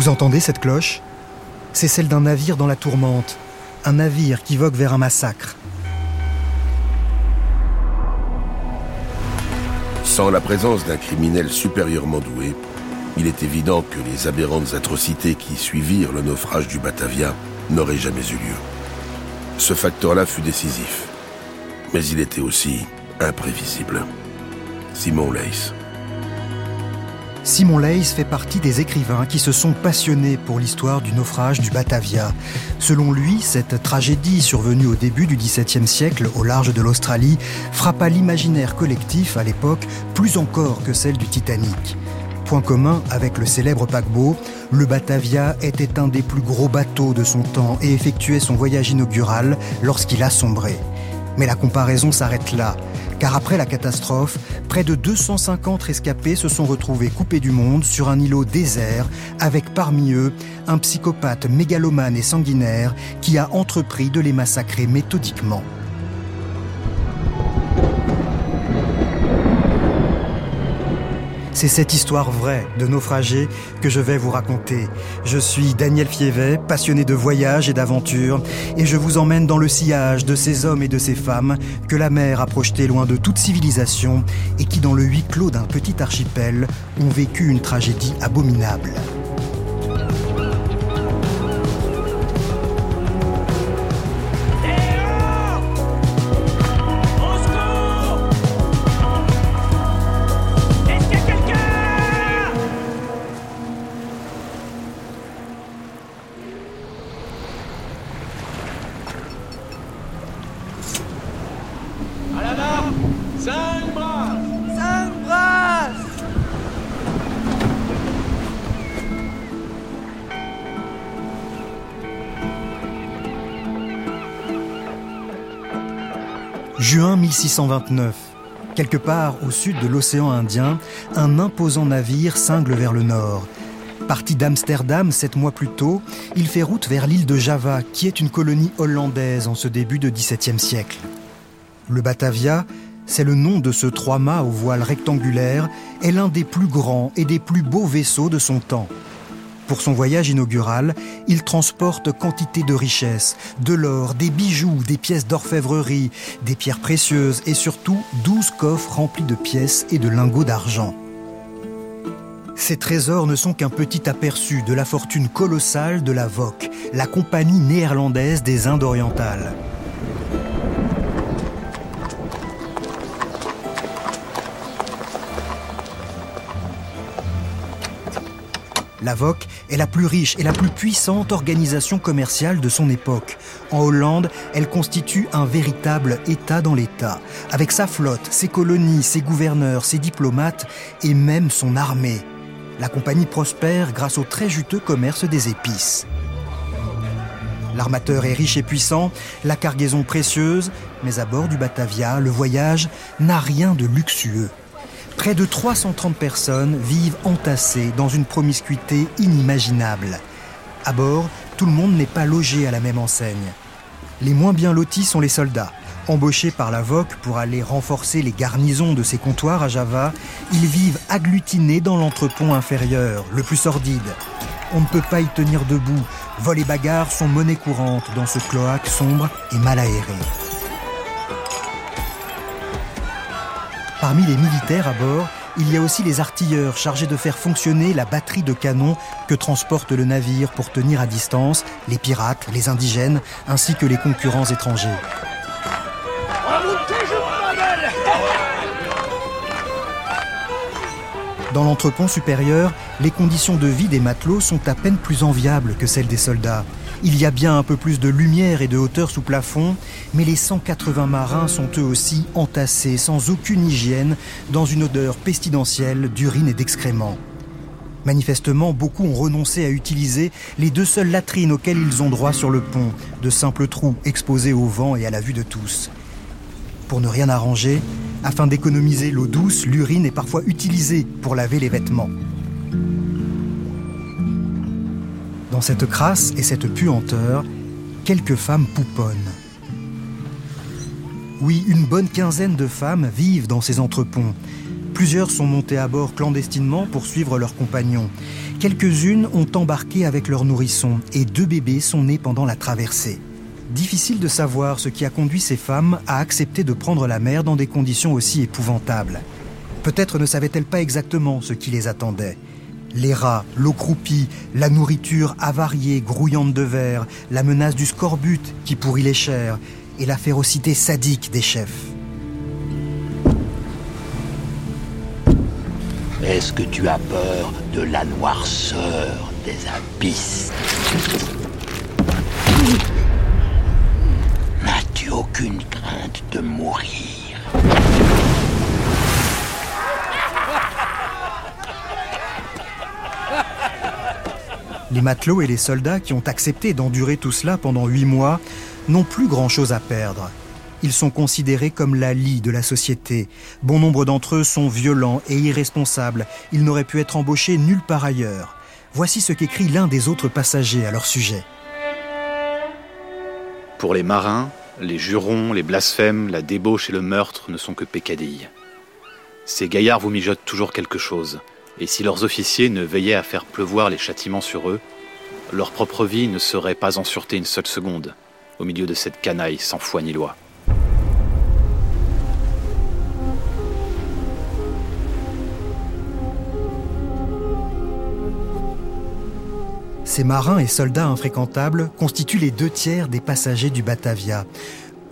Vous entendez cette cloche? C'est celle d'un navire dans la tourmente, un navire qui vogue vers un massacre. Sans la présence d'un criminel supérieurement doué, il est évident que les aberrantes atrocités qui suivirent le naufrage du Batavia n'auraient jamais eu lieu. Ce facteur-là fut décisif, mais il était aussi imprévisible. Simon Leys. Simon Leys fait partie des écrivains qui se sont passionnés pour l'histoire du naufrage du Batavia. Selon lui, cette tragédie survenue au début du XVIIe siècle au large de l'Australie frappa l'imaginaire collectif à l'époque plus encore que celle du Titanic. Point commun avec le célèbre paquebot, le Batavia était un des plus gros bateaux de son temps et effectuait son voyage inaugural lorsqu'il a sombré. Mais la comparaison s'arrête là car après la catastrophe, près de 250 rescapés se sont retrouvés coupés du monde sur un îlot désert, avec parmi eux un psychopathe mégalomane et sanguinaire qui a entrepris de les massacrer méthodiquement. C'est cette histoire vraie de naufragés que je vais vous raconter. Je suis Daniel Fievet, passionné de voyage et d'aventure, et je vous emmène dans le sillage de ces hommes et de ces femmes que la mer a projetés loin de toute civilisation et qui, dans le huis clos d'un petit archipel, ont vécu une tragédie abominable. 1629. Quelque part au sud de l'océan Indien, un imposant navire cingle vers le nord. Parti d'Amsterdam sept mois plus tôt, il fait route vers l'île de Java, qui est une colonie hollandaise en ce début de XVIIe siècle. Le Batavia, c'est le nom de ce trois-mâts au voile rectangulaire, est l'un des plus grands et des plus beaux vaisseaux de son temps. Pour son voyage inaugural, il transporte quantité de richesses, de l'or, des bijoux, des pièces d'orfèvrerie, des pierres précieuses et surtout 12 coffres remplis de pièces et de lingots d'argent. Ces trésors ne sont qu'un petit aperçu de la fortune colossale de la VOC, la compagnie néerlandaise des Indes orientales. La VOC est la plus riche et la plus puissante organisation commerciale de son époque. En Hollande, elle constitue un véritable État dans l'État, avec sa flotte, ses colonies, ses gouverneurs, ses diplomates et même son armée. La compagnie prospère grâce au très juteux commerce des épices. L'armateur est riche et puissant, la cargaison précieuse, mais à bord du Batavia, le voyage n'a rien de luxueux. Près de 330 personnes vivent entassées dans une promiscuité inimaginable. À bord, tout le monde n'est pas logé à la même enseigne. Les moins bien lotis sont les soldats. Embauchés par la VOC pour aller renforcer les garnisons de ces comptoirs à Java, ils vivent agglutinés dans l'entrepont inférieur, le plus sordide. On ne peut pas y tenir debout. Vols et bagarres sont monnaie courante dans ce cloaque sombre et mal aéré. Parmi les militaires à bord, il y a aussi les artilleurs chargés de faire fonctionner la batterie de canons que transporte le navire pour tenir à distance les pirates, les indigènes, ainsi que les concurrents étrangers. Dans l'entrepont supérieur, les conditions de vie des matelots sont à peine plus enviables que celles des soldats. Il y a bien un peu plus de lumière et de hauteur sous plafond, mais les 180 marins sont eux aussi entassés sans aucune hygiène dans une odeur pestilentielle d'urine et d'excréments. Manifestement, beaucoup ont renoncé à utiliser les deux seules latrines auxquelles ils ont droit sur le pont, de simples trous exposés au vent et à la vue de tous. Pour ne rien arranger, afin d'économiser l'eau douce, l'urine est parfois utilisée pour laver les vêtements. Dans cette crasse et cette puanteur, quelques femmes pouponnent. Oui, une bonne quinzaine de femmes vivent dans ces entreponts. Plusieurs sont montées à bord clandestinement pour suivre leurs compagnons. Quelques-unes ont embarqué avec leurs nourrissons et deux bébés sont nés pendant la traversée. Difficile de savoir ce qui a conduit ces femmes à accepter de prendre la mer dans des conditions aussi épouvantables. Peut-être ne savaient-elles pas exactement ce qui les attendait. Les rats, l'eau croupie, la nourriture avariée, grouillante de verre, la menace du scorbut qui pourrit les chairs et la férocité sadique des chefs. Est-ce que tu as peur de la noirceur des abysses? N'as-tu aucune crainte de mourir? Les matelots et les soldats qui ont accepté d'endurer tout cela pendant huit mois n'ont plus grand-chose à perdre. Ils sont considérés comme la lie de la société. Bon nombre d'entre eux sont violents et irresponsables. Ils n'auraient pu être embauchés nulle part ailleurs. Voici ce qu'écrit l'un des autres passagers à leur sujet. Pour les marins, les jurons, les blasphèmes, la débauche et le meurtre ne sont que peccadilles. Ces gaillards vous mijotent toujours quelque chose, et si leurs officiers ne veillaient à faire pleuvoir les châtiments sur eux, leur propre vie ne serait pas en sûreté une seule seconde, au milieu de cette canaille sans foi ni loi. Ces marins et soldats infréquentables constituent les deux tiers des passagers du Batavia.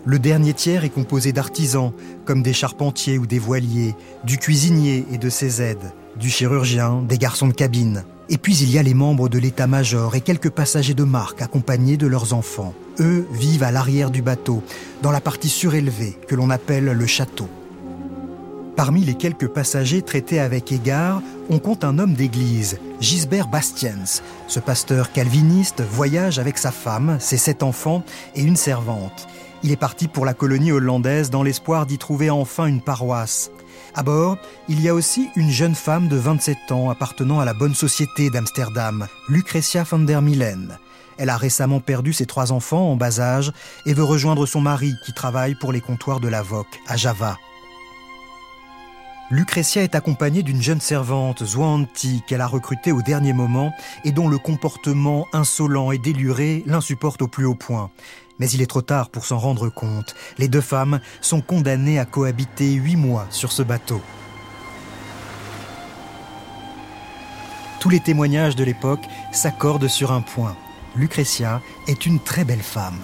Le dernier tiers est composé d'artisans, comme des charpentiers ou des voiliers, du cuisinier et de ses aides, du chirurgien, des garçons de cabine. Et puis il y a les membres de l'état-major et quelques passagers de marque accompagnés de leurs enfants. Eux vivent à l'arrière du bateau, dans la partie surélevée que l'on appelle le château. Parmi les quelques passagers traités avec égard, on compte un homme d'église, Gisbert Bastiens. Ce pasteur calviniste voyage avec sa femme, ses sept enfants et une servante. Il est parti pour la colonie hollandaise dans l'espoir d'y trouver enfin une paroisse. À bord, il y a aussi une jeune femme de 27 ans appartenant à la bonne société d'Amsterdam, Lucretia van der Milen. Elle a récemment perdu ses trois enfants en bas âge et veut rejoindre son mari qui travaille pour les comptoirs de la VOC à Java. Lucretia est accompagnée d'une jeune servante, Zwanti, qu'elle a recrutée au dernier moment et dont le comportement insolent et déluré l'insupporte au plus haut point. Mais il est trop tard pour s'en rendre compte. Les deux femmes sont condamnées à cohabiter huit mois sur ce bateau. Tous les témoignages de l'époque s'accordent sur un point. Lucretia est une très belle femme.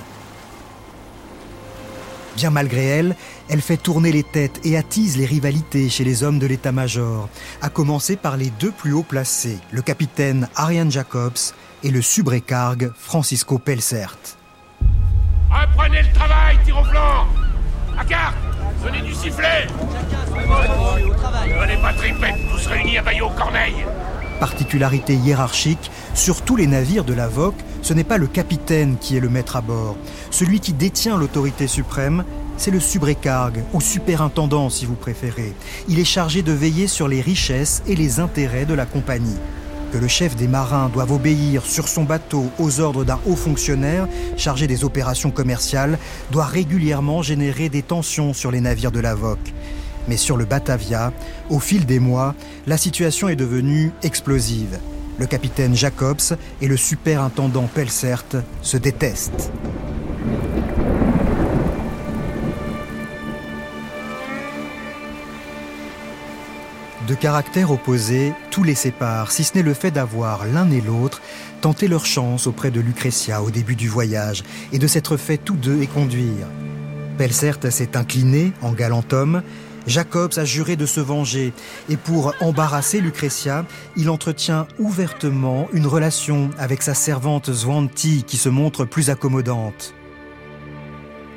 Bien malgré elle, elle fait tourner les têtes et attise les rivalités chez les hommes de l'état-major, à commencer par les deux plus hauts placés, le capitaine Ariane Jacobs et le subrécargue Francisco Pelsert. Reprenez le travail, tir au À Venez du sifflet Venez pas tripette, tous réunis à Bayou Corneille Particularité hiérarchique, sur tous les navires de la VOC, ce n'est pas le capitaine qui est le maître à bord. Celui qui détient l'autorité suprême, c'est le subrécargue, ou superintendant si vous préférez. Il est chargé de veiller sur les richesses et les intérêts de la compagnie. Que le chef des marins doive obéir sur son bateau aux ordres d'un haut fonctionnaire chargé des opérations commerciales doit régulièrement générer des tensions sur les navires de la VOC. Mais sur le Batavia, au fil des mois, la situation est devenue explosive. Le capitaine Jacobs et le superintendant Pelsert se détestent. De caractères opposés, tout les sépare, si ce n'est le fait d'avoir l'un et l'autre tenté leur chance auprès de Lucretia au début du voyage et de s'être fait tous deux éconduire. Pelsert s'est incliné en galant homme, Jacobs a juré de se venger et pour embarrasser Lucretia, il entretient ouvertement une relation avec sa servante Zwanti qui se montre plus accommodante.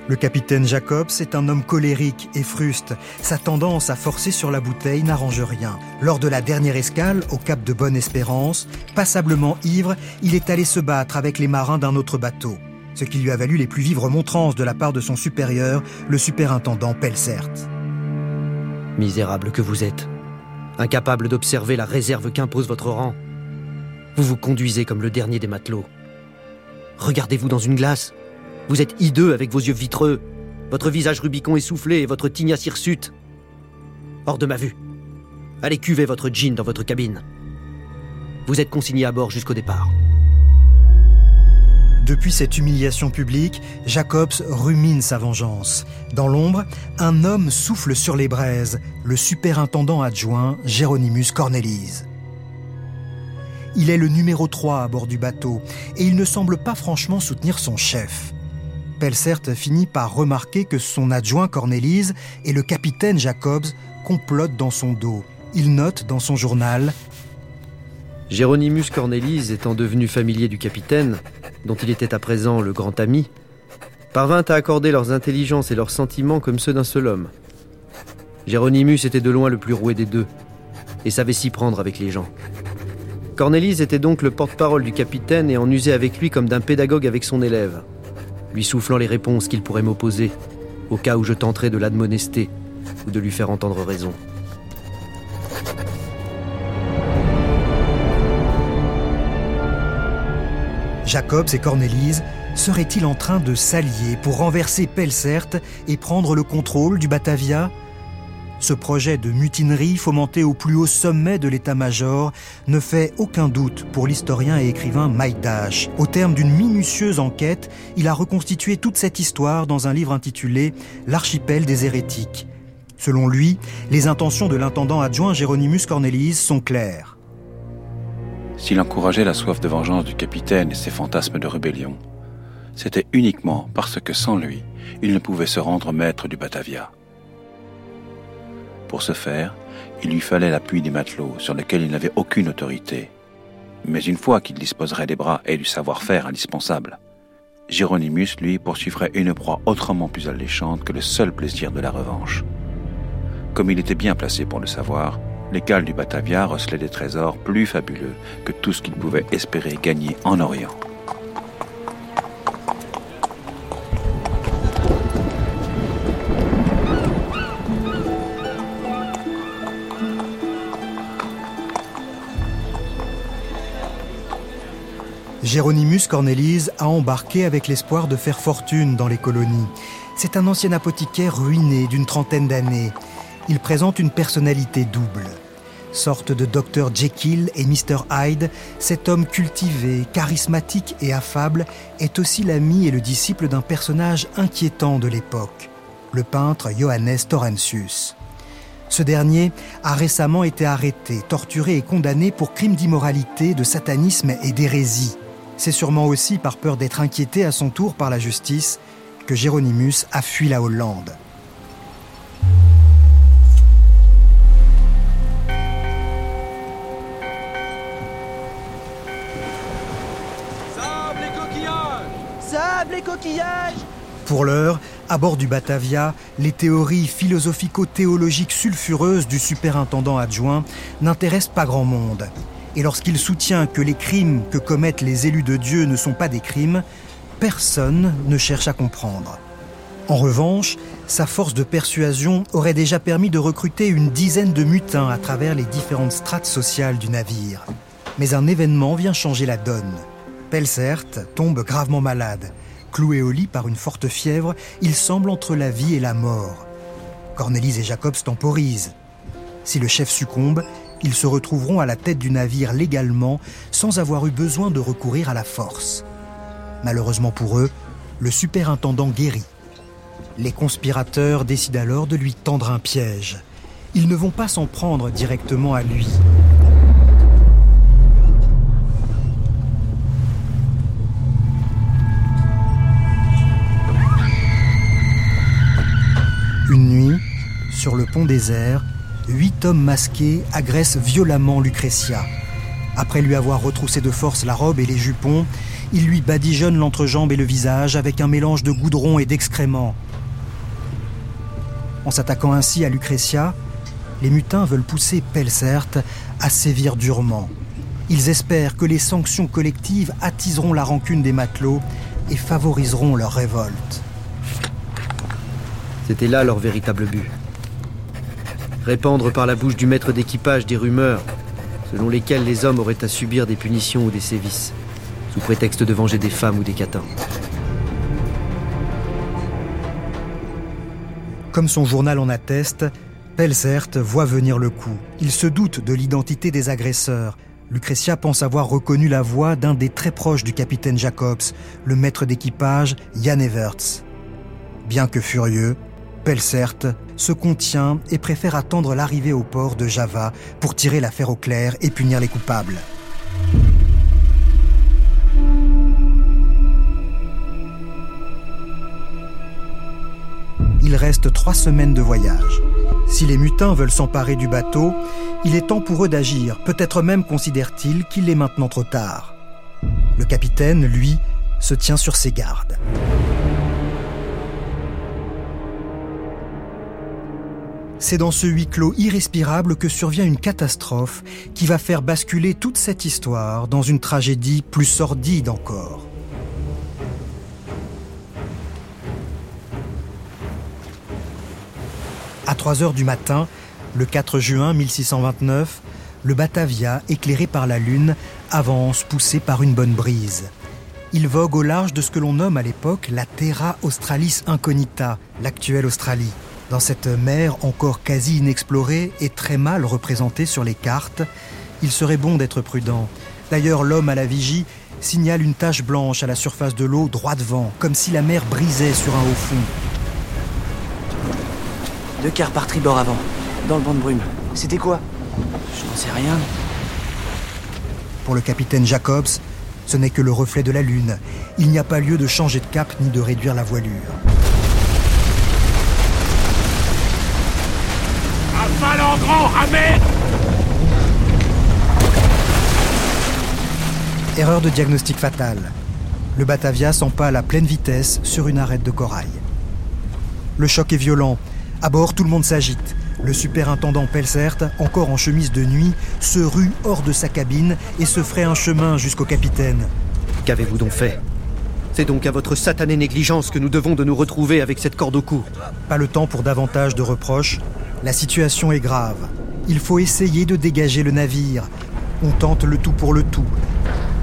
Le capitaine Jacobs est un homme colérique et fruste. Sa tendance à forcer sur la bouteille n'arrange rien. Lors de la dernière escale, au cap de Bonne-Espérance, passablement ivre, il est allé se battre avec les marins d'un autre bateau, ce qui lui a valu les plus vives remontrances de la part de son supérieur, le superintendant Pelsert. Misérable que vous êtes, incapable d'observer la réserve qu'impose votre rang. Vous vous conduisez comme le dernier des matelots. Regardez-vous dans une glace. Vous êtes hideux avec vos yeux vitreux, votre visage Rubicon essoufflé et votre tignasse hirsute. Hors de ma vue. Allez cuver votre jean dans votre cabine. Vous êtes consigné à bord jusqu'au départ. Depuis cette humiliation publique, Jacobs rumine sa vengeance. Dans l'ombre, un homme souffle sur les braises, le superintendant adjoint Géronimus Cornelis. Il est le numéro 3 à bord du bateau et il ne semble pas franchement soutenir son chef. Pelsert finit par remarquer que son adjoint Cornelis et le capitaine Jacobs complotent dans son dos. Il note dans son journal Géronimus Cornelis, étant devenu familier du capitaine, dont il était à présent le grand ami, parvint à accorder leurs intelligences et leurs sentiments comme ceux d'un seul homme. Géronimus était de loin le plus roué des deux, et savait s'y prendre avec les gens. Cornelis était donc le porte-parole du capitaine et en usait avec lui comme d'un pédagogue avec son élève, lui soufflant les réponses qu'il pourrait m'opposer, au cas où je tenterais de l'admonester ou de lui faire entendre raison. Jacobs et Cornélise seraient-ils en train de s'allier pour renverser Pelsert et prendre le contrôle du Batavia? Ce projet de mutinerie fomenté au plus haut sommet de l'état-major ne fait aucun doute pour l'historien et écrivain Mike Dash. Au terme d'une minutieuse enquête, il a reconstitué toute cette histoire dans un livre intitulé L'archipel des hérétiques. Selon lui, les intentions de l'intendant adjoint Géronimus Cornelis sont claires. S'il encourageait la soif de vengeance du capitaine et ses fantasmes de rébellion, c'était uniquement parce que sans lui, il ne pouvait se rendre maître du Batavia. Pour ce faire, il lui fallait l'appui des matelots sur lesquels il n'avait aucune autorité. Mais une fois qu'il disposerait des bras et du savoir-faire indispensable, Géronimus, lui, poursuivrait une proie autrement plus alléchante que le seul plaisir de la revanche. Comme il était bien placé pour le savoir, les cales du Batavia recelaient des trésors plus fabuleux que tout ce qu'ils pouvaient espérer gagner en Orient. Géronimus Cornelis a embarqué avec l'espoir de faire fortune dans les colonies. C'est un ancien apothicaire ruiné d'une trentaine d'années il présente une personnalité double. Sorte de Dr Jekyll et Mr Hyde, cet homme cultivé, charismatique et affable est aussi l'ami et le disciple d'un personnage inquiétant de l'époque, le peintre Johannes Torrensius. Ce dernier a récemment été arrêté, torturé et condamné pour crimes d'immoralité, de satanisme et d'hérésie. C'est sûrement aussi par peur d'être inquiété à son tour par la justice que Géronimus a fui la Hollande. Pour l'heure, à bord du Batavia, les théories philosophico-théologiques sulfureuses du superintendant adjoint n'intéressent pas grand monde. Et lorsqu'il soutient que les crimes que commettent les élus de Dieu ne sont pas des crimes, personne ne cherche à comprendre. En revanche, sa force de persuasion aurait déjà permis de recruter une dizaine de mutins à travers les différentes strates sociales du navire. Mais un événement vient changer la donne. Pelsert tombe gravement malade Cloué au lit par une forte fièvre, il semble entre la vie et la mort. Cornelis et Jacobs temporisent. Si le chef succombe, ils se retrouveront à la tête du navire légalement sans avoir eu besoin de recourir à la force. Malheureusement pour eux, le superintendant guérit. Les conspirateurs décident alors de lui tendre un piège. Ils ne vont pas s'en prendre directement à lui. Une nuit, sur le pont désert, huit hommes masqués agressent violemment Lucretia. Après lui avoir retroussé de force la robe et les jupons, ils lui badigeonnent l'entrejambe et le visage avec un mélange de goudron et d'excréments. En s'attaquant ainsi à Lucretia, les mutins veulent pousser Pelsert à sévir durement. Ils espèrent que les sanctions collectives attiseront la rancune des matelots et favoriseront leur révolte. C'était là leur véritable but. Répandre par la bouche du maître d'équipage des rumeurs selon lesquelles les hommes auraient à subir des punitions ou des sévices, sous prétexte de venger des femmes ou des catins. Comme son journal en atteste, Pelsert voit venir le coup. Il se doute de l'identité des agresseurs. Lucretia pense avoir reconnu la voix d'un des très proches du capitaine Jacobs, le maître d'équipage Jan Everts. Bien que furieux, Pelsert se contient et préfère attendre l'arrivée au port de Java pour tirer l'affaire au clair et punir les coupables. Il reste trois semaines de voyage. Si les mutins veulent s'emparer du bateau, il est temps pour eux d'agir. Peut-être même considèrent-ils qu'il est maintenant trop tard. Le capitaine, lui, se tient sur ses gardes. C'est dans ce huis clos irrespirable que survient une catastrophe qui va faire basculer toute cette histoire dans une tragédie plus sordide encore. À 3 heures du matin, le 4 juin 1629, le Batavia, éclairé par la lune, avance poussé par une bonne brise. Il vogue au large de ce que l'on nomme à l'époque la Terra Australis Incognita, l'actuelle Australie. Dans cette mer encore quasi inexplorée et très mal représentée sur les cartes, il serait bon d'être prudent. D'ailleurs, l'homme à la vigie signale une tache blanche à la surface de l'eau droit devant, comme si la mer brisait sur un haut fond. Deux quarts par tribord avant, dans le banc de brume. C'était quoi? Je n'en sais rien. Pour le capitaine Jacobs, ce n'est que le reflet de la lune. Il n'y a pas lieu de changer de cap ni de réduire la voilure. En grand, ramène Erreur de diagnostic fatale. Le Batavia s'empale à pleine vitesse sur une arête de corail. Le choc est violent. À bord, tout le monde s'agite. Le superintendant Pelsert, encore en chemise de nuit, se rue hors de sa cabine et se ferait un chemin jusqu'au capitaine. Qu'avez-vous donc fait? C'est donc à votre satanée négligence que nous devons de nous retrouver avec cette corde au cou. Pas le temps pour davantage de reproches. La situation est grave. Il faut essayer de dégager le navire. On tente le tout pour le tout.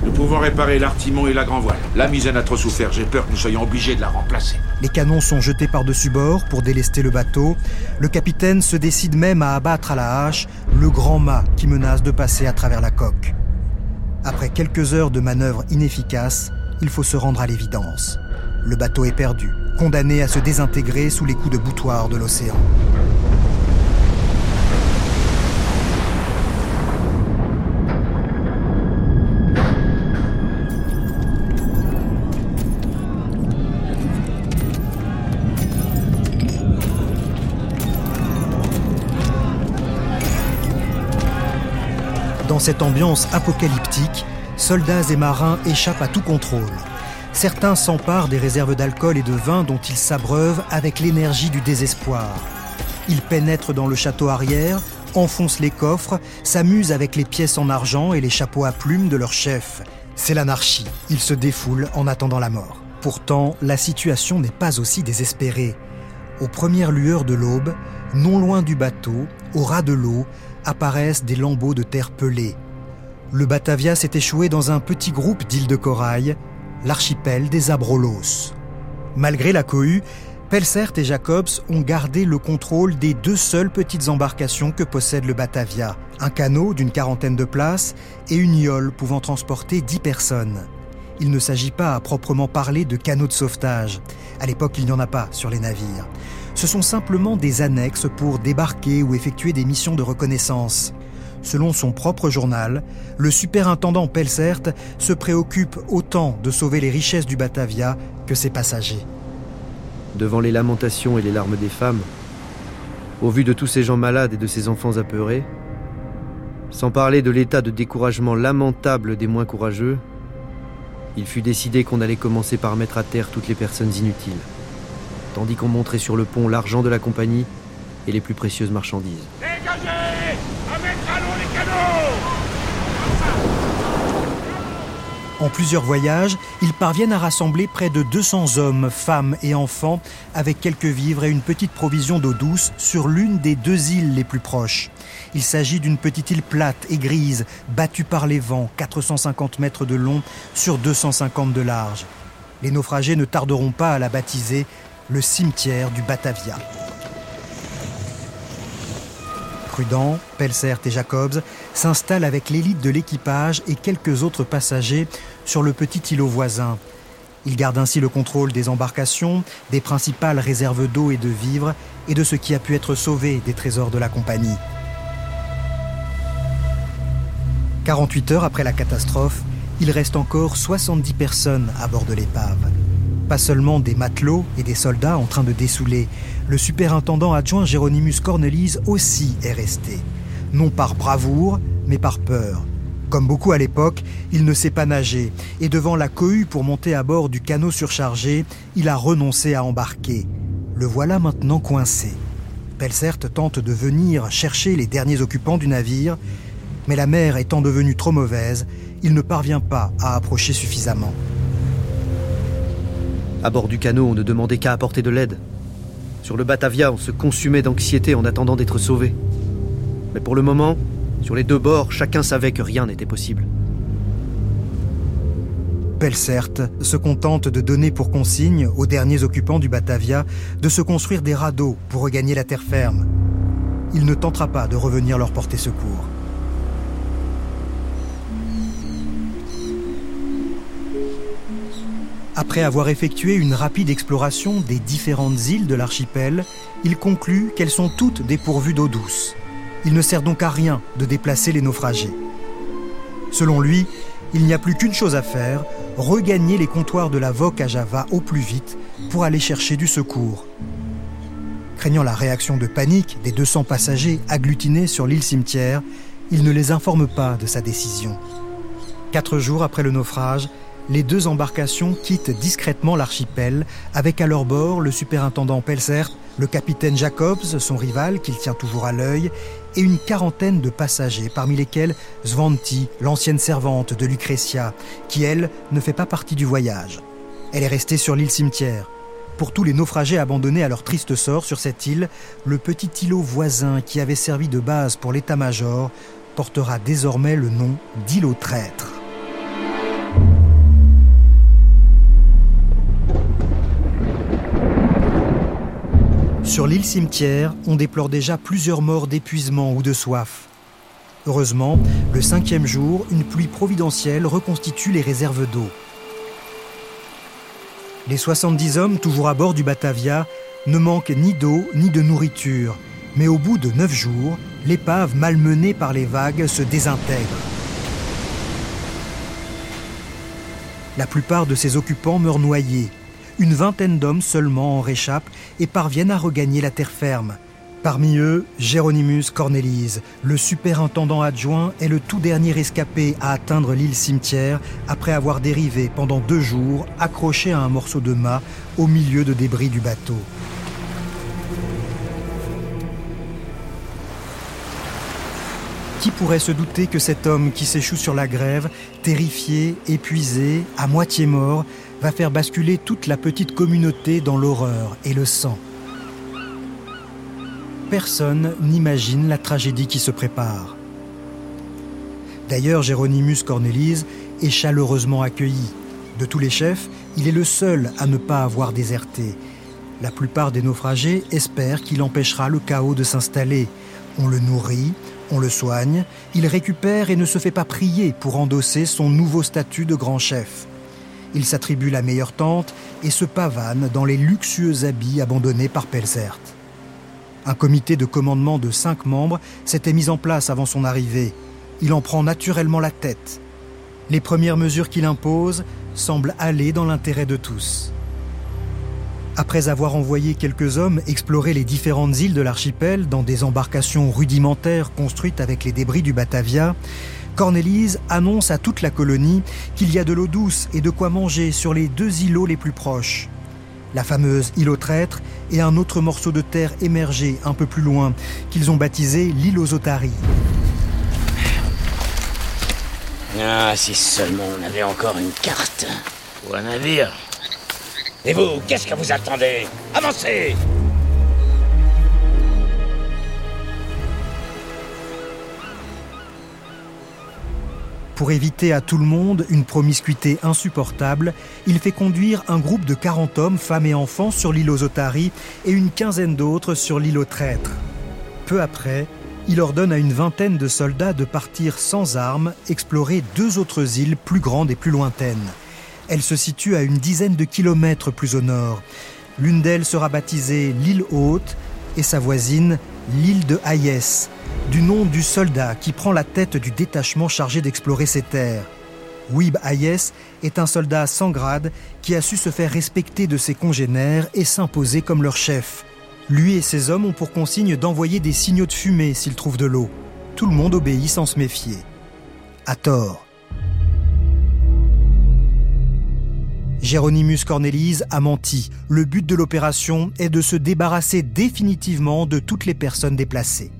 Nous pouvons réparer l'artimon et la grand voile. La misaine a trop souffert, j'ai peur que nous soyons obligés de la remplacer. Les canons sont jetés par-dessus bord pour délester le bateau. Le capitaine se décide même à abattre à la hache le grand mât qui menace de passer à travers la coque. Après quelques heures de manœuvres inefficaces, il faut se rendre à l'évidence. Le bateau est perdu, condamné à se désintégrer sous les coups de boutoir de l'océan. Dans cette ambiance apocalyptique, soldats et marins échappent à tout contrôle. Certains s'emparent des réserves d'alcool et de vin dont ils s'abreuvent avec l'énergie du désespoir. Ils pénètrent dans le château arrière, enfoncent les coffres, s'amusent avec les pièces en argent et les chapeaux à plumes de leur chef. C'est l'anarchie. Ils se défoulent en attendant la mort. Pourtant, la situation n'est pas aussi désespérée. Aux premières lueurs de l'aube, non loin du bateau, au ras de l'eau, apparaissent des lambeaux de terre pelée. Le Batavia s'est échoué dans un petit groupe d'îles de corail, l'archipel des Abrolos. Malgré la cohue, Pelsert et Jacobs ont gardé le contrôle des deux seules petites embarcations que possède le Batavia, un canot d'une quarantaine de places et une yole pouvant transporter dix personnes. Il ne s'agit pas à proprement parler de canot de sauvetage. À l'époque, il n'y en a pas sur les navires. Ce sont simplement des annexes pour débarquer ou effectuer des missions de reconnaissance. Selon son propre journal, le superintendant Pelsert se préoccupe autant de sauver les richesses du Batavia que ses passagers. Devant les lamentations et les larmes des femmes, au vu de tous ces gens malades et de ces enfants apeurés, sans parler de l'état de découragement lamentable des moins courageux, il fut décidé qu'on allait commencer par mettre à terre toutes les personnes inutiles, tandis qu'on montrait sur le pont l'argent de la compagnie et les plus précieuses marchandises. Dégagez En plusieurs voyages, ils parviennent à rassembler près de 200 hommes, femmes et enfants avec quelques vivres et une petite provision d'eau douce sur l'une des deux îles les plus proches. Il s'agit d'une petite île plate et grise, battue par les vents, 450 mètres de long sur 250 de large. Les naufragés ne tarderont pas à la baptiser le cimetière du Batavia. Prudent, Pelsert et Jacobs s'installent avec l'élite de l'équipage et quelques autres passagers sur le petit îlot voisin. Ils gardent ainsi le contrôle des embarcations, des principales réserves d'eau et de vivres et de ce qui a pu être sauvé des trésors de la compagnie. 48 heures après la catastrophe, il reste encore 70 personnes à bord de l'épave. Pas seulement des matelots et des soldats en train de dessouler, le superintendant adjoint Jéronymus Cornelis aussi est resté. Non par bravoure, mais par peur. Comme beaucoup à l'époque, il ne sait pas nager, et devant la cohue pour monter à bord du canot surchargé, il a renoncé à embarquer. Le voilà maintenant coincé. Pelsert tente de venir chercher les derniers occupants du navire, mais la mer étant devenue trop mauvaise, il ne parvient pas à approcher suffisamment. À bord du canot, on ne demandait qu'à apporter de l'aide. Sur le Batavia, on se consumait d'anxiété en attendant d'être sauvé. Mais pour le moment, sur les deux bords, chacun savait que rien n'était possible. Pelsert se contente de donner pour consigne aux derniers occupants du Batavia de se construire des radeaux pour regagner la terre ferme. Il ne tentera pas de revenir leur porter secours. Après avoir effectué une rapide exploration des différentes îles de l'archipel, il conclut qu'elles sont toutes dépourvues d'eau douce. Il ne sert donc à rien de déplacer les naufragés. Selon lui, il n'y a plus qu'une chose à faire, regagner les comptoirs de la Voque à Java au plus vite pour aller chercher du secours. Craignant la réaction de panique des 200 passagers agglutinés sur l'île cimetière, il ne les informe pas de sa décision. Quatre jours après le naufrage, les deux embarcations quittent discrètement l'archipel, avec à leur bord le superintendant Pelser, le capitaine Jacobs, son rival qu'il tient toujours à l'œil, et une quarantaine de passagers, parmi lesquels Svanti, l'ancienne servante de Lucretia, qui elle ne fait pas partie du voyage. Elle est restée sur l'île cimetière. Pour tous les naufragés abandonnés à leur triste sort sur cette île, le petit îlot voisin qui avait servi de base pour l'état-major portera désormais le nom d'îlot traître. Sur l'île cimetière, on déplore déjà plusieurs morts d'épuisement ou de soif. Heureusement, le cinquième jour, une pluie providentielle reconstitue les réserves d'eau. Les 70 hommes, toujours à bord du Batavia, ne manquent ni d'eau ni de nourriture, mais au bout de neuf jours, l'épave malmenée par les vagues se désintègre. La plupart de ses occupants meurent noyés, une vingtaine d'hommes seulement en réchappent et parviennent à regagner la terre ferme. Parmi eux, Jéronymus Cornelis, le superintendant adjoint, est le tout dernier rescapé à atteindre l'île cimetière après avoir dérivé pendant deux jours accroché à un morceau de mât au milieu de débris du bateau. Qui pourrait se douter que cet homme qui s'échoue sur la grève, terrifié, épuisé, à moitié mort, va faire basculer toute la petite communauté dans l'horreur et le sang. Personne n'imagine la tragédie qui se prépare. D'ailleurs, Jéronymus Cornelis est chaleureusement accueilli. De tous les chefs, il est le seul à ne pas avoir déserté. La plupart des naufragés espèrent qu'il empêchera le chaos de s'installer. On le nourrit, on le soigne, il récupère et ne se fait pas prier pour endosser son nouveau statut de grand chef. Il s'attribue la meilleure tente et se pavane dans les luxueux habits abandonnés par Pelzert. Un comité de commandement de cinq membres s'était mis en place avant son arrivée. Il en prend naturellement la tête. Les premières mesures qu'il impose semblent aller dans l'intérêt de tous. Après avoir envoyé quelques hommes explorer les différentes îles de l'archipel dans des embarcations rudimentaires construites avec les débris du Batavia, Cornélise annonce à toute la colonie qu'il y a de l'eau douce et de quoi manger sur les deux îlots les plus proches. La fameuse île aux traîtres et un autre morceau de terre émergé un peu plus loin, qu'ils ont baptisé l'île aux otaries. Ah, si seulement on avait encore une carte ou un navire. Et vous, qu'est-ce que vous attendez? Avancez Pour éviter à tout le monde une promiscuité insupportable, il fait conduire un groupe de 40 hommes, femmes et enfants sur l'île aux Otaries et une quinzaine d'autres sur l'île aux Traîtres. Peu après, il ordonne à une vingtaine de soldats de partir sans armes explorer deux autres îles plus grandes et plus lointaines. Elles se situent à une dizaine de kilomètres plus au nord. L'une d'elles sera baptisée l'île Haute et sa voisine l'île de Hayes, du nom du soldat qui prend la tête du détachement chargé d'explorer ces terres. Weeb Hayes est un soldat sans grade qui a su se faire respecter de ses congénères et s'imposer comme leur chef. Lui et ses hommes ont pour consigne d'envoyer des signaux de fumée s'ils trouvent de l'eau. Tout le monde obéit sans se méfier. À tort. Géronymus Cornelise a menti. Le but de l'opération est de se débarrasser définitivement de toutes les personnes déplacées.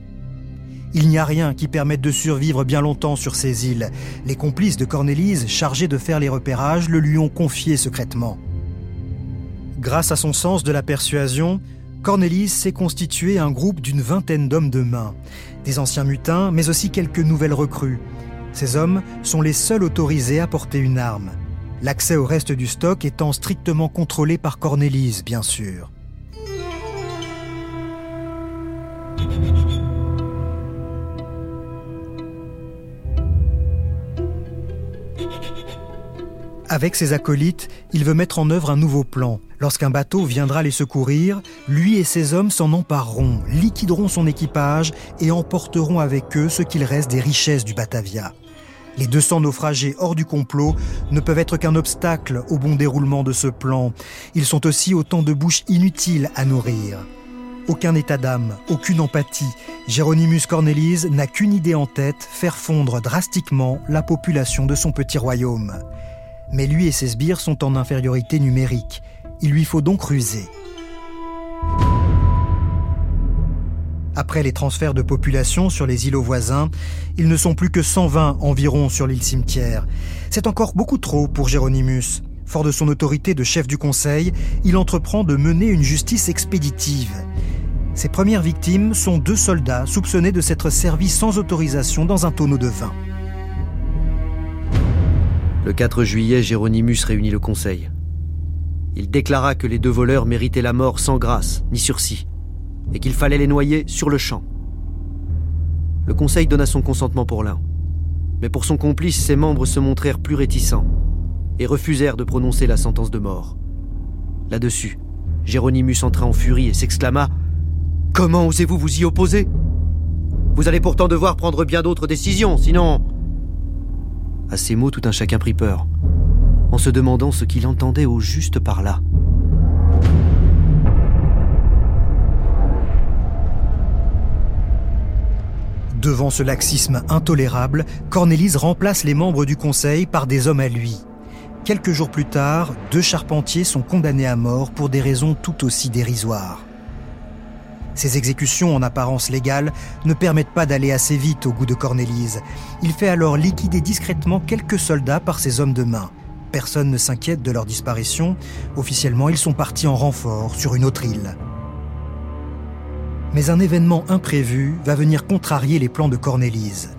Il n'y a rien qui permette de survivre bien longtemps sur ces îles. Les complices de Cornélise, chargés de faire les repérages, le lui ont confié secrètement. Grâce à son sens de la persuasion, Cornélise s'est constitué un groupe d'une vingtaine d'hommes de main, des anciens mutins, mais aussi quelques nouvelles recrues. Ces hommes sont les seuls autorisés à porter une arme, l'accès au reste du stock étant strictement contrôlé par Cornélise, bien sûr. Avec ses acolytes, il veut mettre en œuvre un nouveau plan. Lorsqu'un bateau viendra les secourir, lui et ses hommes s'en empareront, liquideront son équipage et emporteront avec eux ce qu'il reste des richesses du Batavia. Les 200 naufragés hors du complot ne peuvent être qu'un obstacle au bon déroulement de ce plan. Ils sont aussi autant de bouches inutiles à nourrir. Aucun état d'âme, aucune empathie. Géronymus Cornelis n'a qu'une idée en tête, faire fondre drastiquement la population de son petit royaume. Mais lui et ses sbires sont en infériorité numérique. Il lui faut donc ruser. Après les transferts de population sur les îlots voisins, ils ne sont plus que 120 environ sur l'île cimetière. C'est encore beaucoup trop pour Géronymus. Fort de son autorité de chef du conseil, il entreprend de mener une justice expéditive. Ses premières victimes sont deux soldats soupçonnés de s'être servis sans autorisation dans un tonneau de vin. Le 4 juillet, Géronymus réunit le conseil. Il déclara que les deux voleurs méritaient la mort sans grâce ni sursis, et qu'il fallait les noyer sur le champ. Le conseil donna son consentement pour l'un, mais pour son complice, ses membres se montrèrent plus réticents et refusèrent de prononcer la sentence de mort. Là-dessus, Géronymus entra en furie et s'exclama Comment osez-vous vous y opposer? Vous allez pourtant devoir prendre bien d'autres décisions, sinon à ces mots, tout un chacun prit peur, en se demandant ce qu'il entendait au juste par là. Devant ce laxisme intolérable, Cornélise remplace les membres du conseil par des hommes à lui. Quelques jours plus tard, deux charpentiers sont condamnés à mort pour des raisons tout aussi dérisoires. Ces exécutions en apparence légales ne permettent pas d'aller assez vite au goût de Cornélise. Il fait alors liquider discrètement quelques soldats par ses hommes de main. Personne ne s'inquiète de leur disparition. Officiellement, ils sont partis en renfort sur une autre île. Mais un événement imprévu va venir contrarier les plans de Cornélise.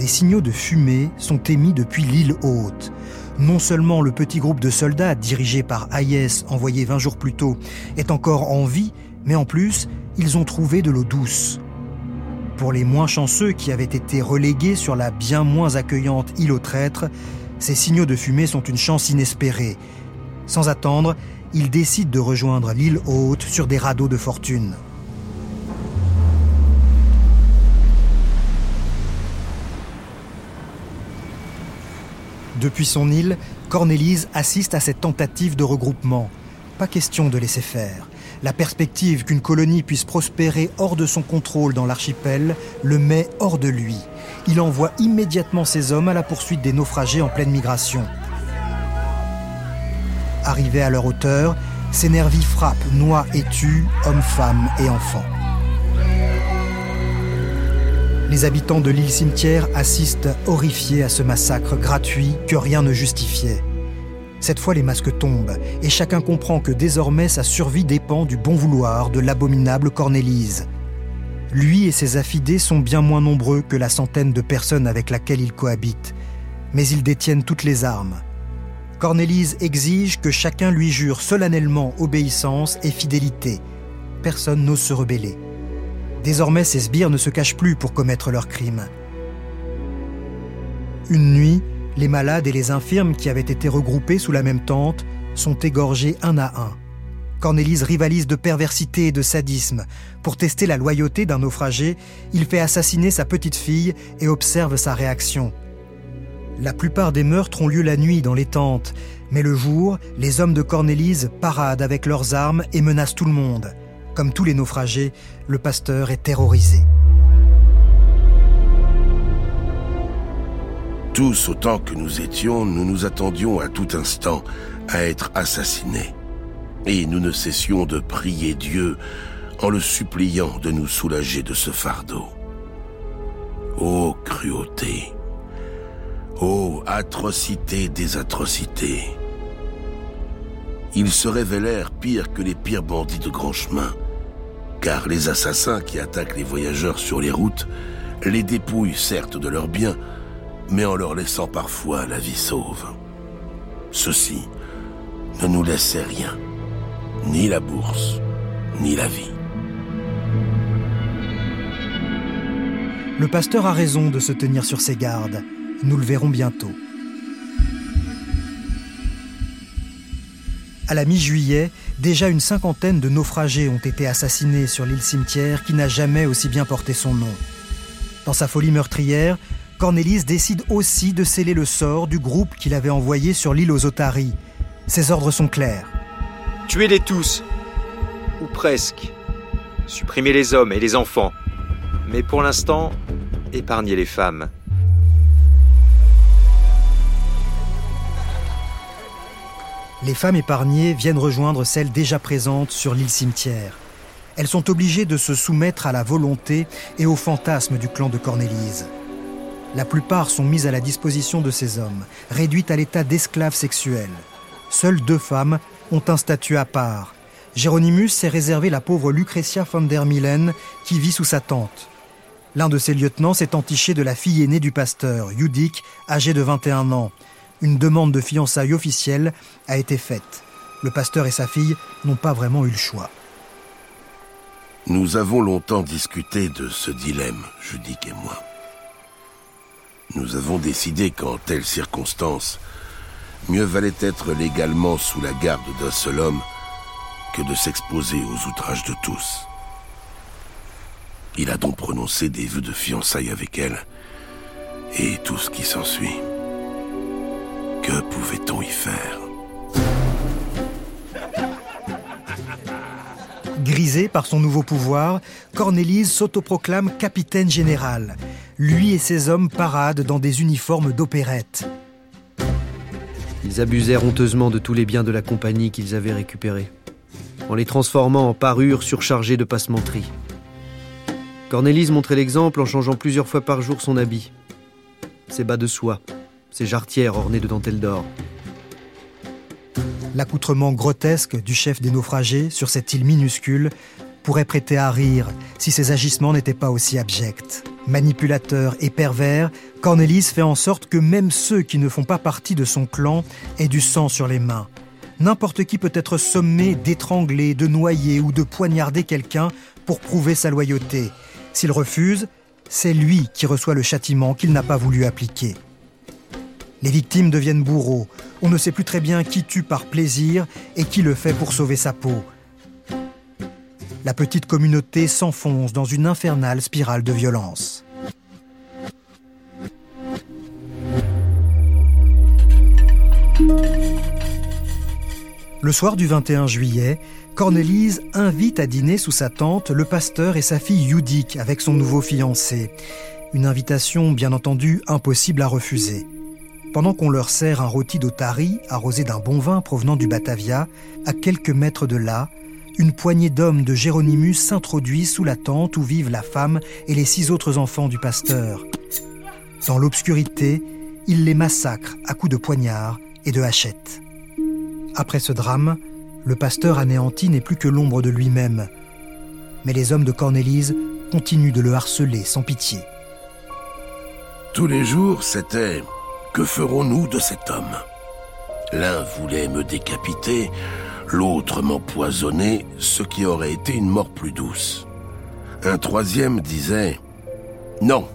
Des signaux de fumée sont émis depuis l'île haute. Non seulement le petit groupe de soldats dirigé par Hayes, envoyé 20 jours plus tôt, est encore en vie, mais en plus, ils ont trouvé de l'eau douce. Pour les moins chanceux qui avaient été relégués sur la bien moins accueillante île aux traîtres, ces signaux de fumée sont une chance inespérée. Sans attendre, ils décident de rejoindre l'île haute sur des radeaux de fortune. Depuis son île, Cornélise assiste à cette tentative de regroupement. Pas question de laisser faire. La perspective qu'une colonie puisse prospérer hors de son contrôle dans l'archipel le met hors de lui. Il envoie immédiatement ses hommes à la poursuite des naufragés en pleine migration. Arrivés à leur hauteur, ces nervis frappent, noient et tuent hommes, femmes et enfants. Les habitants de l'île cimetière assistent horrifiés à ce massacre gratuit que rien ne justifiait. Cette fois, les masques tombent, et chacun comprend que désormais sa survie dépend du bon vouloir de l'abominable Cornélise. Lui et ses affidés sont bien moins nombreux que la centaine de personnes avec laquelle il cohabite, mais ils détiennent toutes les armes. Cornélise exige que chacun lui jure solennellement obéissance et fidélité. Personne n'ose se rebeller. Désormais, ces sbires ne se cachent plus pour commettre leurs crimes. Une nuit, les malades et les infirmes qui avaient été regroupés sous la même tente sont égorgés un à un. Cornélise rivalise de perversité et de sadisme. Pour tester la loyauté d'un naufragé, il fait assassiner sa petite fille et observe sa réaction. La plupart des meurtres ont lieu la nuit dans les tentes, mais le jour, les hommes de Cornélise paradent avec leurs armes et menacent tout le monde. Comme tous les naufragés, le pasteur est terrorisé. Tous autant que nous étions, nous nous attendions à tout instant à être assassinés. Et nous ne cessions de prier Dieu en le suppliant de nous soulager de ce fardeau. Ô cruauté, ô atrocité des atrocités. Ils se révélèrent pires que les pires bandits de grand chemin, car les assassins qui attaquent les voyageurs sur les routes les dépouillent certes de leurs biens, mais en leur laissant parfois la vie sauve. Ceux-ci ne nous laissaient rien ni la bourse, ni la vie. Le pasteur a raison de se tenir sur ses gardes. Nous le verrons bientôt. À la mi-juillet, déjà une cinquantaine de naufragés ont été assassinés sur l'île cimetière qui n'a jamais aussi bien porté son nom. Dans sa folie meurtrière, Cornélis décide aussi de sceller le sort du groupe qu'il avait envoyé sur l'île aux Otaries. Ses ordres sont clairs. Tuez-les tous. Ou presque. Supprimez les hommes et les enfants. Mais pour l'instant, épargnez les femmes. Les femmes épargnées viennent rejoindre celles déjà présentes sur l'île cimetière. Elles sont obligées de se soumettre à la volonté et au fantasme du clan de Cornélise. La plupart sont mises à la disposition de ces hommes, réduites à l'état d'esclaves sexuels. Seules deux femmes ont un statut à part. Géronimus s'est réservé la pauvre Lucretia von der Milen qui vit sous sa tente. L'un de ses lieutenants s'est entiché de la fille aînée du pasteur, Judic, âgée de 21 ans. Une demande de fiançailles officielle a été faite. Le pasteur et sa fille n'ont pas vraiment eu le choix. Nous avons longtemps discuté de ce dilemme, Judic et moi. Nous avons décidé qu'en telles circonstances, mieux valait être légalement sous la garde d'un seul homme que de s'exposer aux outrages de tous. Il a donc prononcé des vœux de fiançailles avec elle et tout ce qui s'ensuit. Que pouvait-on y faire Grisé par son nouveau pouvoir, Cornélise s'autoproclame capitaine général. Lui et ses hommes paradent dans des uniformes d'opérette. Ils abusèrent honteusement de tous les biens de la compagnie qu'ils avaient récupérés, en les transformant en parures surchargées de passementeries. Cornélise montrait l'exemple en changeant plusieurs fois par jour son habit. Ses bas de soie, ses jarretières ornées de dentelles d'or. L'accoutrement grotesque du chef des naufragés sur cette île minuscule pourrait prêter à rire si ses agissements n'étaient pas aussi abjects. Manipulateur et pervers, Cornelis fait en sorte que même ceux qui ne font pas partie de son clan aient du sang sur les mains. N'importe qui peut être sommé d'étrangler, de noyer ou de poignarder quelqu'un pour prouver sa loyauté. S'il refuse, c'est lui qui reçoit le châtiment qu'il n'a pas voulu appliquer. Les victimes deviennent bourreaux. On ne sait plus très bien qui tue par plaisir et qui le fait pour sauver sa peau. La petite communauté s'enfonce dans une infernale spirale de violence. Le soir du 21 juillet, Cornélise invite à dîner sous sa tente le pasteur et sa fille Yudik avec son nouveau fiancé. Une invitation, bien entendu, impossible à refuser. Pendant qu'on leur sert un rôti d'otari arrosé d'un bon vin provenant du Batavia, à quelques mètres de là, une poignée d'hommes de Géronimus s'introduit sous la tente où vivent la femme et les six autres enfants du pasteur. Dans l'obscurité, ils les massacrent à coups de poignard et de hachettes. Après ce drame, le pasteur anéanti n'est plus que l'ombre de lui-même. Mais les hommes de Cornélise continuent de le harceler sans pitié. Tous les jours, c'était ⁇ Que ferons-nous de cet homme ?⁇ L'un voulait me décapiter, l'autre m'empoisonner, ce qui aurait été une mort plus douce. Un troisième disait ⁇ Non,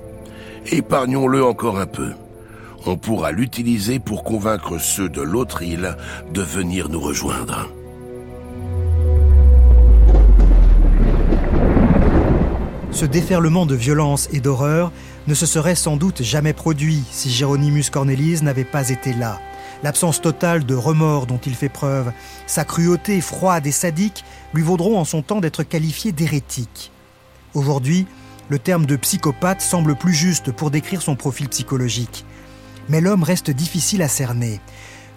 épargnons-le encore peu. On pourra l'utiliser pour convaincre ceux de l'autre île de venir nous rejoindre. Ce déferlement de violence et d'horreur ne se serait sans doute jamais produit si Géronymus Cornelis n'avait pas été là. L'absence totale de remords dont il fait preuve, sa cruauté froide et sadique lui vaudront en son temps d'être qualifié d'hérétique. Aujourd'hui, le terme de psychopathe semble plus juste pour décrire son profil psychologique. Mais l'homme reste difficile à cerner.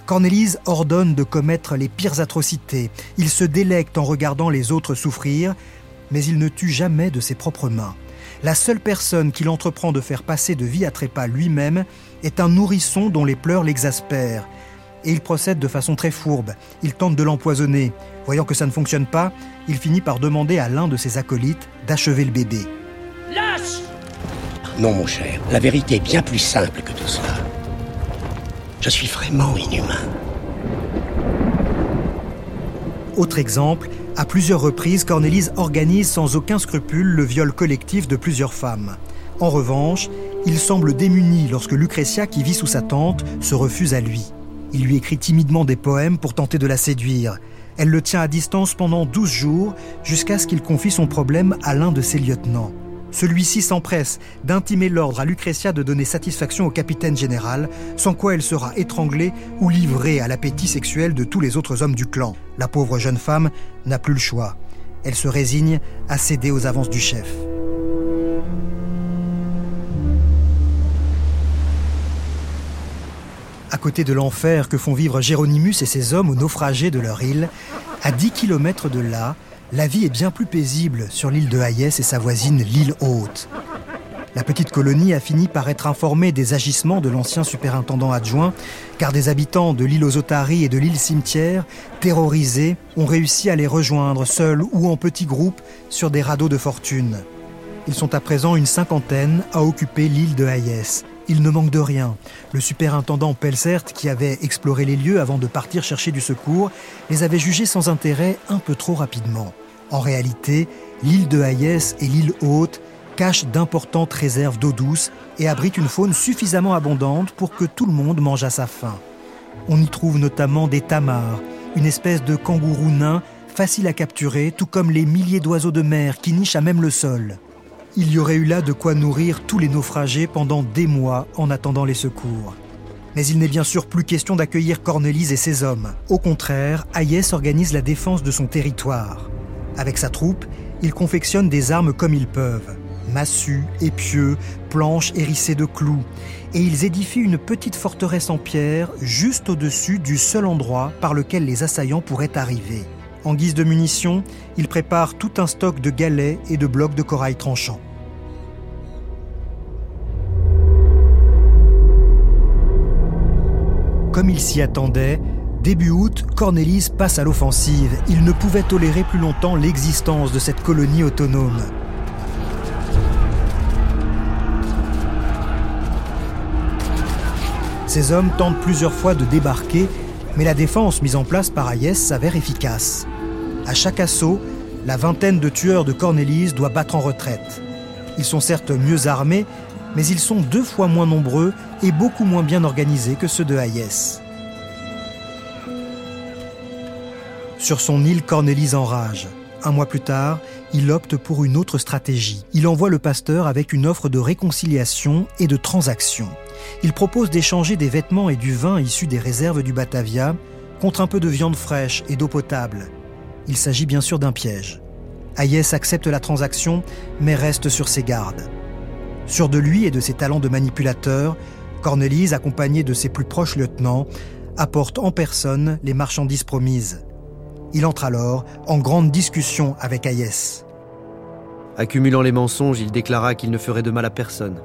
Cornélise ordonne de commettre les pires atrocités. Il se délecte en regardant les autres souffrir, mais il ne tue jamais de ses propres mains. La seule personne qu'il entreprend de faire passer de vie à trépas lui-même est un nourrisson dont les pleurs l'exaspèrent. Et il procède de façon très fourbe. Il tente de l'empoisonner. Voyant que ça ne fonctionne pas, il finit par demander à l'un de ses acolytes d'achever le bébé. Lâche Non, mon cher, la vérité est bien plus simple que tout cela. Je suis vraiment inhumain. Autre exemple, à plusieurs reprises, Cornélise organise sans aucun scrupule le viol collectif de plusieurs femmes. En revanche, il semble démuni lorsque Lucretia, qui vit sous sa tente, se refuse à lui. Il lui écrit timidement des poèmes pour tenter de la séduire. Elle le tient à distance pendant 12 jours jusqu'à ce qu'il confie son problème à l'un de ses lieutenants. Celui-ci s'empresse d'intimer l'ordre à Lucretia de donner satisfaction au capitaine général, sans quoi elle sera étranglée ou livrée à l'appétit sexuel de tous les autres hommes du clan. La pauvre jeune femme n'a plus le choix. Elle se résigne à céder aux avances du chef. À côté de l'enfer que font vivre Géronymus et ses hommes aux naufragés de leur île, à 10 km de là, la vie est bien plus paisible sur l'île de Hayès et sa voisine l'île Haute. La petite colonie a fini par être informée des agissements de l'ancien superintendant adjoint, car des habitants de l'île aux Otaries et de l'île Cimetière, terrorisés, ont réussi à les rejoindre seuls ou en petits groupes sur des radeaux de fortune. Ils sont à présent une cinquantaine à occuper l'île de Hayès. Il ne manque de rien. Le superintendant Pelsert, qui avait exploré les lieux avant de partir chercher du secours, les avait jugés sans intérêt un peu trop rapidement. En réalité, l'île de Hayès et l'île Haute cachent d'importantes réserves d'eau douce et abritent une faune suffisamment abondante pour que tout le monde mange à sa faim. On y trouve notamment des tamars, une espèce de kangourou nain facile à capturer, tout comme les milliers d'oiseaux de mer qui nichent à même le sol il y aurait eu là de quoi nourrir tous les naufragés pendant des mois en attendant les secours. Mais il n'est bien sûr plus question d'accueillir Cornelise et ses hommes. Au contraire, Hayès organise la défense de son territoire. Avec sa troupe, ils confectionnent des armes comme ils peuvent. Massues, épieux, planches hérissées de clous. Et ils édifient une petite forteresse en pierre juste au-dessus du seul endroit par lequel les assaillants pourraient arriver. En guise de munitions, ils préparent tout un stock de galets et de blocs de corail tranchants. Comme il s'y attendait, début août, Cornelis passe à l'offensive. Il ne pouvait tolérer plus longtemps l'existence de cette colonie autonome. Ces hommes tentent plusieurs fois de débarquer, mais la défense mise en place par Hayès s'avère efficace. À chaque assaut, la vingtaine de tueurs de Cornelis doit battre en retraite. Ils sont certes mieux armés, mais ils sont deux fois moins nombreux et beaucoup moins bien organisés que ceux de Hayès. Sur son île, Cornelis enrage. Un mois plus tard, il opte pour une autre stratégie. Il envoie le pasteur avec une offre de réconciliation et de transaction. Il propose d'échanger des vêtements et du vin issus des réserves du Batavia contre un peu de viande fraîche et d'eau potable. Il s'agit bien sûr d'un piège. Hayès accepte la transaction, mais reste sur ses gardes. Sûr de lui et de ses talents de manipulateur, Cornelise, accompagné de ses plus proches lieutenants, apporte en personne les marchandises promises. Il entre alors en grande discussion avec Hayès. Accumulant les mensonges, il déclara qu'il ne ferait de mal à personne.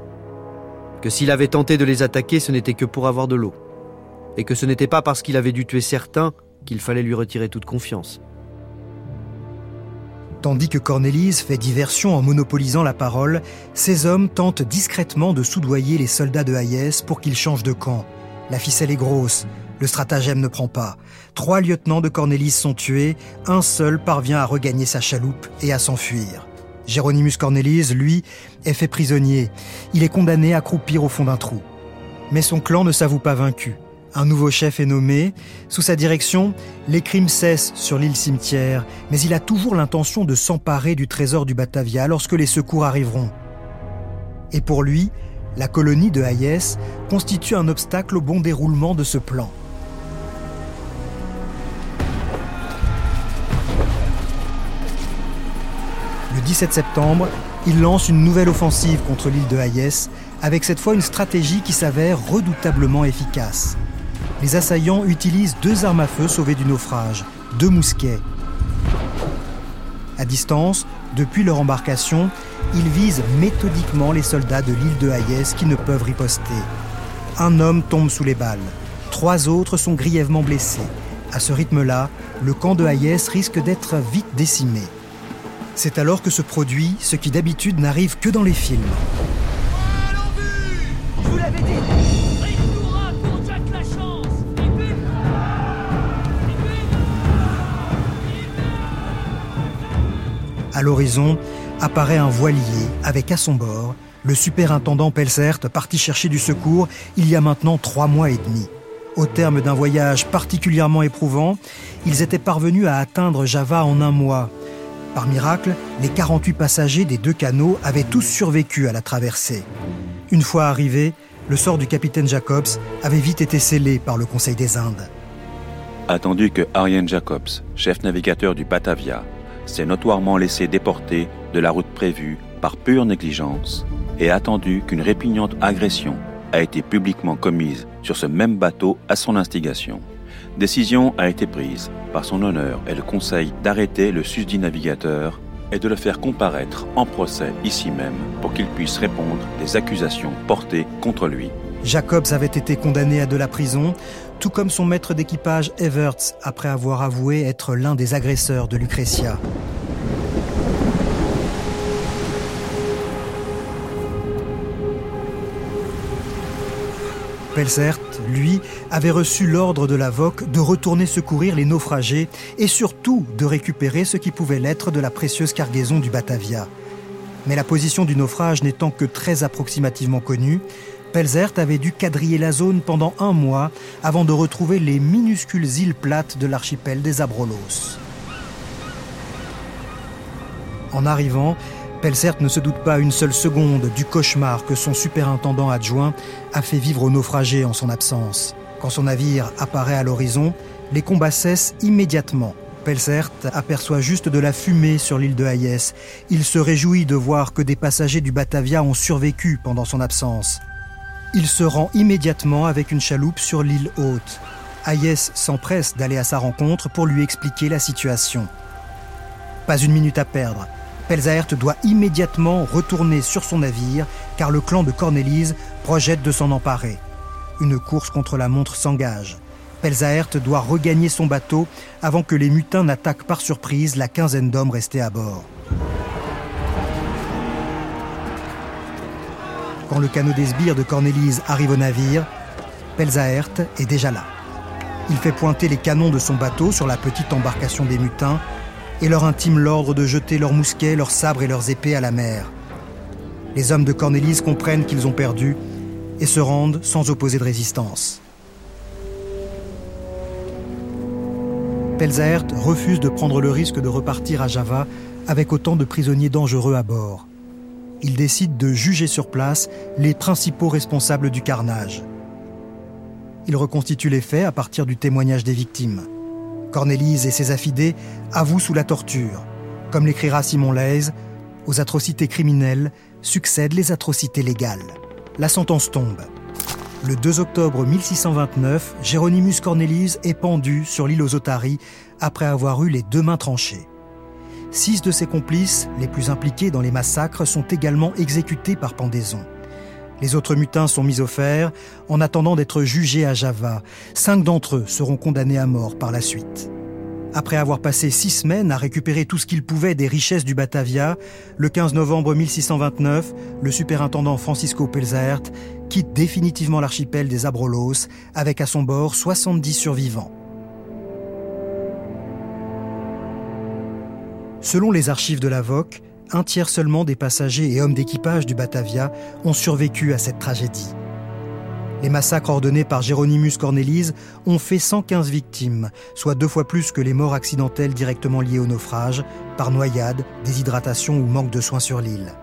Que s'il avait tenté de les attaquer, ce n'était que pour avoir de l'eau. Et que ce n'était pas parce qu'il avait dû tuer certains qu'il fallait lui retirer toute confiance. Tandis que Cornélise fait diversion en monopolisant la parole, ses hommes tentent discrètement de soudoyer les soldats de Hayès pour qu'ils changent de camp. La ficelle est grosse, le stratagème ne prend pas. Trois lieutenants de Cornélise sont tués, un seul parvient à regagner sa chaloupe et à s'enfuir. Géronymus Cornelis, lui, est fait prisonnier. Il est condamné à croupir au fond d'un trou. Mais son clan ne s'avoue pas vaincu. Un nouveau chef est nommé. Sous sa direction, les crimes cessent sur l'île cimetière, mais il a toujours l'intention de s'emparer du trésor du Batavia lorsque les secours arriveront. Et pour lui, la colonie de Hayes constitue un obstacle au bon déroulement de ce plan. Le 17 septembre, il lance une nouvelle offensive contre l'île de Hayes, avec cette fois une stratégie qui s'avère redoutablement efficace les assaillants utilisent deux armes à feu sauvées du naufrage, deux mousquets. À distance, depuis leur embarcation, ils visent méthodiquement les soldats de l'île de Hayes qui ne peuvent riposter. Un homme tombe sous les balles. Trois autres sont grièvement blessés. À ce rythme-là, le camp de Hayes risque d'être vite décimé. C'est alors que se produit ce qui d'habitude n'arrive que dans les films. À l'horizon apparaît un voilier avec à son bord le superintendant Pelsert parti chercher du secours il y a maintenant trois mois et demi. Au terme d'un voyage particulièrement éprouvant, ils étaient parvenus à atteindre Java en un mois. Par miracle, les 48 passagers des deux canots avaient tous survécu à la traversée. Une fois arrivés, le sort du capitaine Jacobs avait vite été scellé par le Conseil des Indes. Attendu que Ariane Jacobs, chef navigateur du Batavia, s'est notoirement laissé déporter de la route prévue par pure négligence et attendu qu'une répugnante agression a été publiquement commise sur ce même bateau à son instigation. Décision a été prise par son honneur et le conseil d'arrêter le susdit navigateur et de le faire comparaître en procès ici même pour qu'il puisse répondre des accusations portées contre lui. Jacobs avait été condamné à de la prison, tout comme son maître d'équipage Everts, après avoir avoué être l'un des agresseurs de Lucretia. Pelsert, lui, avait reçu l'ordre de la VOC de retourner secourir les naufragés et surtout de récupérer ce qui pouvait l'être de la précieuse cargaison du Batavia. Mais la position du naufrage n'étant que très approximativement connue, Pelzert avait dû quadriller la zone pendant un mois avant de retrouver les minuscules îles plates de l'archipel des Abrolos. En arrivant, Pelzert ne se doute pas une seule seconde du cauchemar que son superintendant adjoint a fait vivre aux naufragés en son absence. Quand son navire apparaît à l'horizon, les combats cessent immédiatement. Pelzert aperçoit juste de la fumée sur l'île de Hayes. Il se réjouit de voir que des passagers du Batavia ont survécu pendant son absence. Il se rend immédiatement avec une chaloupe sur l'île haute. Hayes s'empresse d'aller à sa rencontre pour lui expliquer la situation. Pas une minute à perdre. Pelzaert doit immédiatement retourner sur son navire car le clan de Cornélise projette de s'en emparer. Une course contre la montre s'engage. Pelzaert doit regagner son bateau avant que les mutins n'attaquent par surprise la quinzaine d'hommes restés à bord. Quand le canot des sbires de Cornélise arrive au navire, Pelzaert est déjà là. Il fait pointer les canons de son bateau sur la petite embarcation des mutins et leur intime l'ordre de jeter leurs mousquets, leurs sabres et leurs épées à la mer. Les hommes de Cornélise comprennent qu'ils ont perdu et se rendent sans opposer de résistance. Pelzaert refuse de prendre le risque de repartir à Java avec autant de prisonniers dangereux à bord il décide de juger sur place les principaux responsables du carnage. Il reconstitue les faits à partir du témoignage des victimes. Cornélise et ses affidés avouent sous la torture. Comme l'écrira Simon Leys, aux atrocités criminelles succèdent les atrocités légales. La sentence tombe. Le 2 octobre 1629, Géronymus Cornélise est pendu sur l'île aux Otaries après avoir eu les deux mains tranchées. Six de ses complices, les plus impliqués dans les massacres, sont également exécutés par pendaison. Les autres mutins sont mis au fer en attendant d'être jugés à Java. Cinq d'entre eux seront condamnés à mort par la suite. Après avoir passé six semaines à récupérer tout ce qu'il pouvait des richesses du Batavia, le 15 novembre 1629, le superintendant Francisco Pelzaert quitte définitivement l'archipel des Abrolos avec à son bord 70 survivants. Selon les archives de la VOC, un tiers seulement des passagers et hommes d'équipage du Batavia ont survécu à cette tragédie. Les massacres ordonnés par Géronymus Cornelis ont fait 115 victimes, soit deux fois plus que les morts accidentelles directement liées au naufrage, par noyade, déshydratation ou manque de soins sur l'île.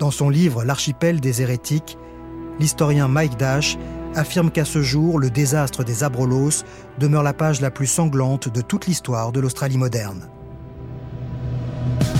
Dans son livre L'archipel des hérétiques, l'historien Mike Dash affirme qu'à ce jour, le désastre des Abrolhos demeure la page la plus sanglante de toute l'histoire de l'Australie moderne. Bye.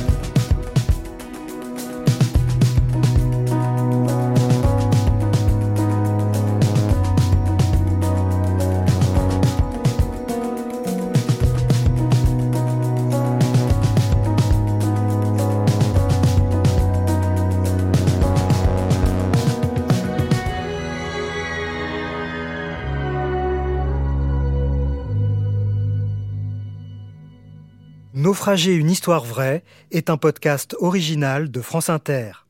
Naufrager une histoire vraie est un podcast original de France Inter.